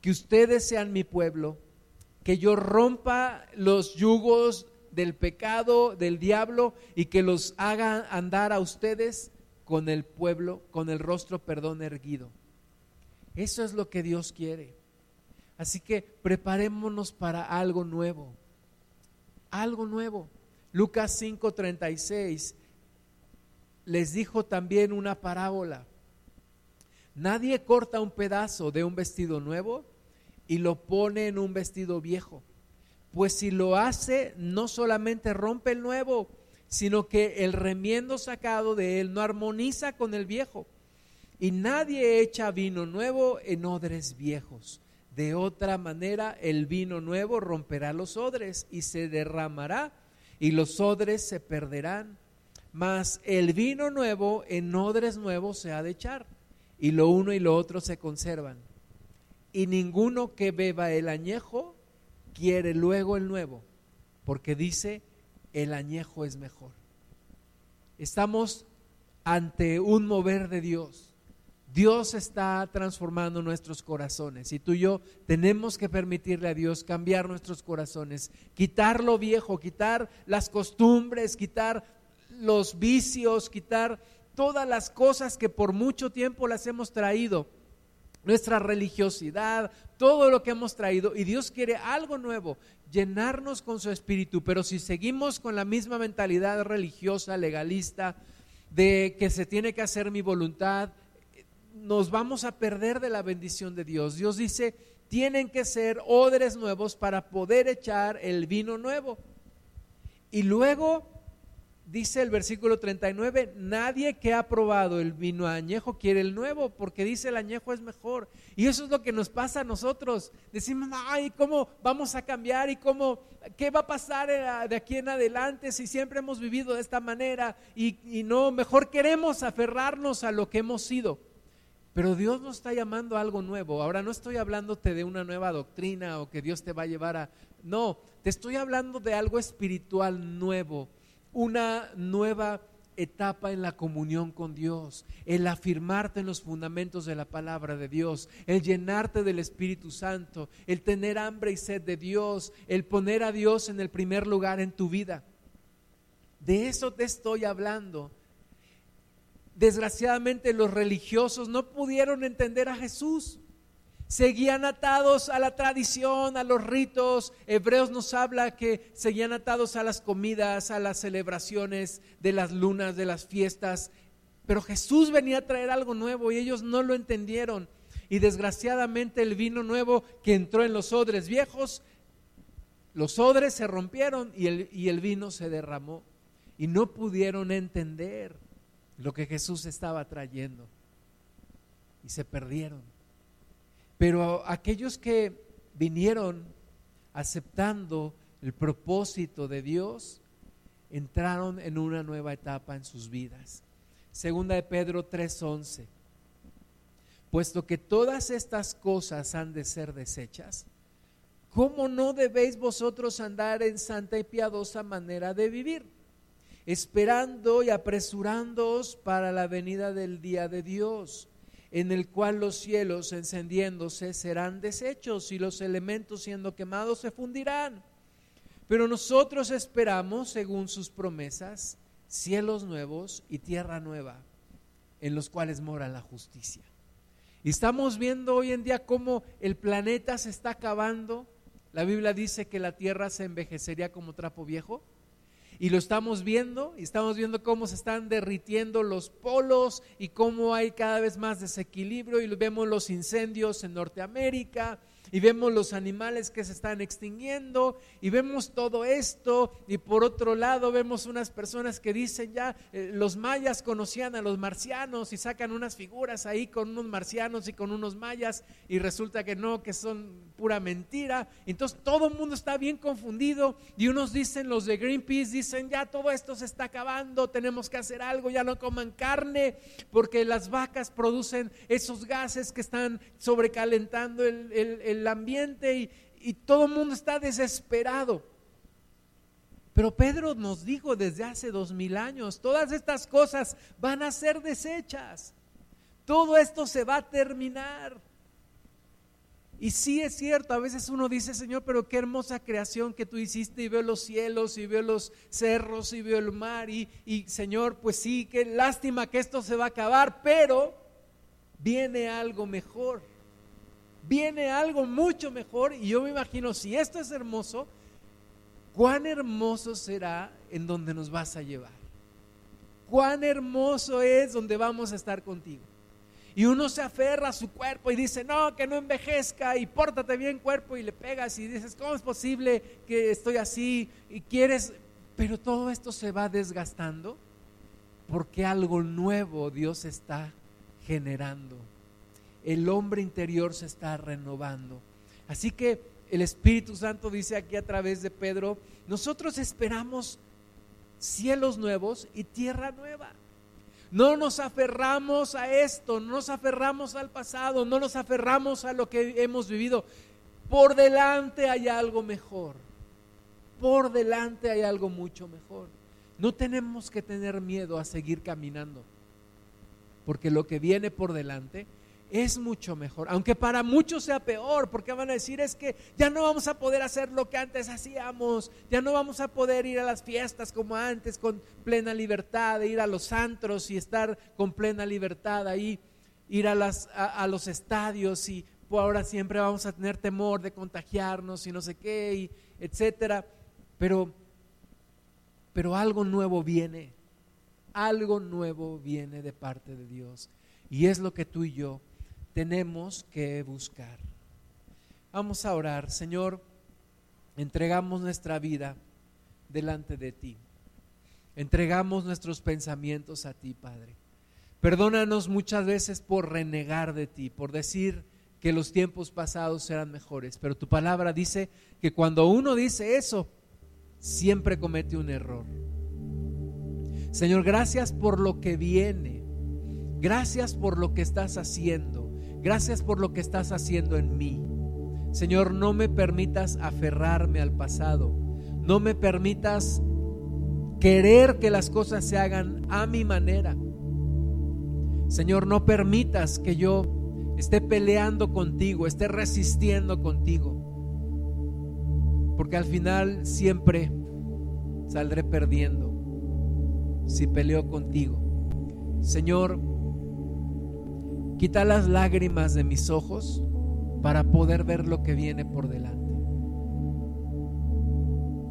que ustedes sean mi pueblo, que yo rompa los yugos del pecado, del diablo, y que los haga andar a ustedes con el pueblo, con el rostro, perdón, erguido. Eso es lo que Dios quiere. Así que preparémonos para algo nuevo. Algo nuevo. Lucas 5:36 les dijo también una parábola. Nadie corta un pedazo de un vestido nuevo y lo pone en un vestido viejo. Pues si lo hace, no solamente rompe el nuevo, sino que el remiendo sacado de él no armoniza con el viejo. Y nadie echa vino nuevo en odres viejos. De otra manera, el vino nuevo romperá los odres y se derramará y los odres se perderán. Mas el vino nuevo en odres nuevos se ha de echar y lo uno y lo otro se conservan y ninguno que beba el añejo quiere luego el nuevo, porque dice, el añejo es mejor. Estamos ante un mover de Dios. Dios está transformando nuestros corazones y tú y yo tenemos que permitirle a Dios cambiar nuestros corazones, quitar lo viejo, quitar las costumbres, quitar los vicios, quitar todas las cosas que por mucho tiempo las hemos traído nuestra religiosidad, todo lo que hemos traído y Dios quiere algo nuevo, llenarnos con su espíritu, pero si seguimos con la misma mentalidad religiosa, legalista, de que se tiene que hacer mi voluntad, nos vamos a perder de la bendición de Dios. Dios dice, tienen que ser odres nuevos para poder echar el vino nuevo. Y luego dice el versículo 39, nadie que ha probado el vino añejo quiere el nuevo, porque dice el añejo es mejor. Y eso es lo que nos pasa a nosotros. Decimos, ay, ¿cómo vamos a cambiar? ¿Y cómo, qué va a pasar eh, de aquí en adelante si siempre hemos vivido de esta manera? Y, y no, mejor queremos aferrarnos a lo que hemos sido. Pero Dios nos está llamando a algo nuevo. Ahora no estoy hablándote de una nueva doctrina o que Dios te va a llevar a... No, te estoy hablando de algo espiritual nuevo una nueva etapa en la comunión con Dios, el afirmarte en los fundamentos de la palabra de Dios, el llenarte del Espíritu Santo, el tener hambre y sed de Dios, el poner a Dios en el primer lugar en tu vida. De eso te estoy hablando. Desgraciadamente los religiosos no pudieron entender a Jesús seguían atados a la tradición, a los ritos. Hebreos nos habla que seguían atados a las comidas, a las celebraciones de las lunas, de las fiestas. Pero Jesús venía a traer algo nuevo y ellos no lo entendieron. Y desgraciadamente el vino nuevo que entró en los odres viejos, los odres se rompieron y el, vino se derramó. Y no pudieron entender lo que Jesús estaba trayendo. Y se perdieron. Pero aquellos que vinieron aceptando el propósito de Dios, entraron en una nueva etapa en sus vidas. Segunda de Pedro 3:11. Puesto que todas estas cosas han de ser desechas, ¿cómo no debéis vosotros andar en santa y piadosa manera de vivir? Esperando y apresurándoos para la venida del día de Dios en el cual los cielos encendiéndose serán deshechos y los elementos siendo quemados se fundirán. Pero nosotros esperamos, según sus promesas, cielos nuevos y tierra nueva, en los cuales mora la justicia. Y estamos viendo hoy en día cómo el planeta se está acabando. La Biblia dice que la tierra se envejecería como trapo viejo. Y lo estamos viendo, y estamos viendo cómo se están derritiendo los polos y cómo hay cada vez más desequilibrio y vemos los incendios en Norteamérica y vemos los animales que se están extinguiendo y vemos todo esto y por otro lado vemos unas personas que dicen ya eh, los mayas conocían a los marcianos y sacan unas figuras ahí con unos marcianos y con unos mayas y resulta que no, que son pura mentira. Entonces todo el mundo está bien confundido y unos dicen, los de Greenpeace dicen ya todo esto se está acabando, tenemos que hacer algo, ya no coman carne porque las vacas producen esos gases que están sobrecalentando el, el el ambiente y, todo el mundo está desesperado. Pero Pedro nos dijo desde hace dos mil años, todas estas cosas van a ser desechas. Todo esto se va a terminar. Y sí es cierto, a veces uno dice, Señor, pero qué hermosa creación que tú hiciste y veo los cielos y veo los cerros y veo el mar y, y Señor, pues sí, qué lástima que esto se va a acabar, pero viene algo mejor viene algo mucho mejor y yo me imagino, si esto es hermoso, cuán hermoso será en donde nos vas a llevar. Cuán hermoso es donde vamos a estar contigo. Y uno se aferra a su cuerpo y dice, no, que no envejezca y pórtate bien cuerpo y le pegas y dices, ¿cómo es posible que estoy así? Y quieres, pero todo esto se va desgastando porque algo nuevo Dios está generando el hombre interior se está renovando. Así que el Espíritu Santo dice aquí a través de Pedro, nosotros esperamos cielos nuevos y tierra nueva. No nos aferramos a esto, no nos aferramos al pasado, no nos aferramos a lo que hemos vivido. Por delante hay algo mejor. Por delante hay algo mucho mejor. No tenemos que tener miedo a seguir caminando, porque lo que viene por delante es mucho mejor, aunque para muchos sea peor, porque van a decir es que ya no vamos a poder hacer lo que antes hacíamos, ya no vamos a poder ir a las fiestas como antes con plena libertad, ir a los antros y estar con plena libertad ahí, ir a, las, a, los estadios y por ahora siempre vamos a tener temor de contagiarnos y no sé qué, y etcétera. Pero, pero algo nuevo viene, algo nuevo viene de parte de Dios. Y es lo que tú y yo tenemos que buscar. Vamos a orar, Señor, entregamos nuestra vida delante de ti. Entregamos nuestros pensamientos a ti, Padre. Perdónanos muchas veces por renegar de ti, por decir que los tiempos pasados eran mejores, pero tu palabra dice que cuando uno dice eso, siempre comete un error. Señor, gracias por lo que viene. Gracias por lo que estás haciendo. Gracias por lo que estás haciendo en mí. Señor, no me permitas aferrarme al pasado. No me permitas querer que las cosas se hagan a mi manera. Señor, no permitas que yo esté peleando contigo, esté resistiendo contigo, porque al final siempre saldré perdiendo si peleo contigo. Señor, quita las lágrimas de mis ojos para poder ver lo que viene por delante.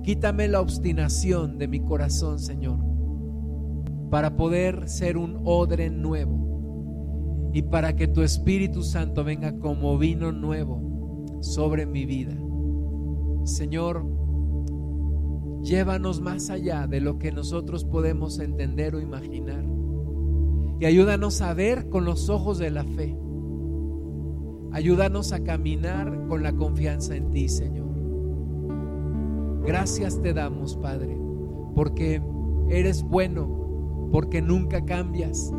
Quítame la obstinación de mi corazón, Señor, para poder ser un odre nuevo y para que tu Espíritu Santo venga como vino nuevo sobre mi vida. Señor, llévanos más allá de lo que nosotros podemos entender o imaginar y ayúdanos a ver con los ojos de la fe. Ayúdanos a caminar con la confianza en ti, Señor. Gracias te damos, Padre, porque eres bueno, porque nunca cambias,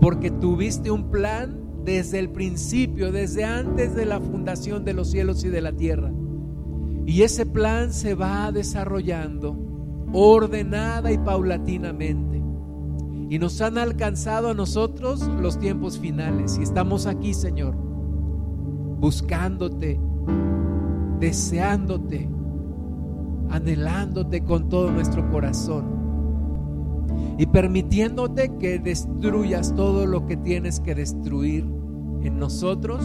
porque tuviste un plan desde el principio, desde antes de la fundación de los cielos y de la tierra. Y ese plan se va desarrollando ordenada y paulatinamente. Y nos han alcanzado a nosotros los tiempos finales. Y estamos aquí, Señor, buscándote, deseándote, anhelándote con todo nuestro corazón y permitiéndote que destruyas todo lo que tienes que destruir en nosotros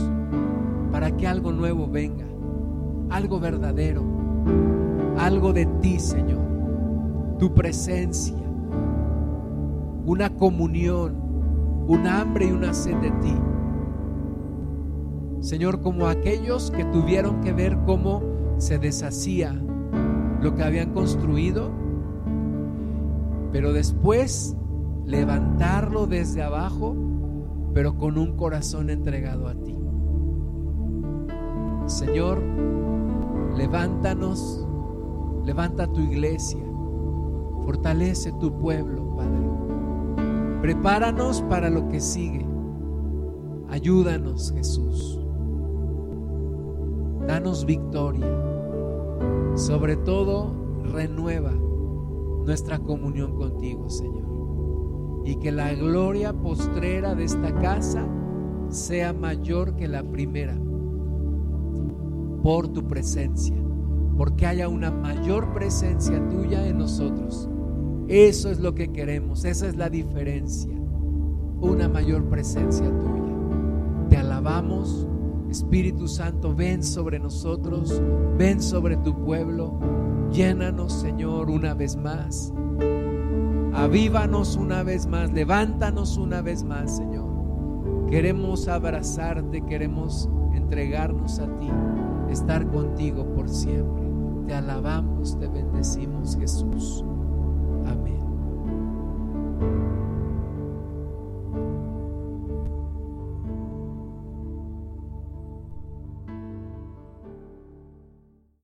para que algo nuevo venga, algo verdadero, algo de ti, Señor, tu presencia, una comunión, un hambre y una sed de ti. Señor, como aquellos que tuvieron que ver cómo se deshacía lo que habían construido, pero después levantarlo desde abajo, pero con un corazón entregado a ti. Señor, levántanos, levanta tu iglesia, fortalece tu pueblo, Padre. Prepáranos para lo que sigue. Ayúdanos, Jesús. Danos victoria sobre todo, renueva nuestra comunión contigo, Señor. Y que la gloria postrera de esta casa sea mayor que la primera por tu presencia, porque haya una mayor presencia tuya en nosotros. Eso es lo que queremos, esa es la diferencia, una mayor presencia tuya. Te alabamos Espíritu Santo, ven sobre nosotros, ven sobre tu pueblo, llénanos, Señor, una vez más. Avívanos una vez más, levántanos una vez más, Señor. Queremos abrazarte, queremos entregarnos a ti, estar contigo por siempre. Te alabamos, te bendecimos, Jesús. Amén.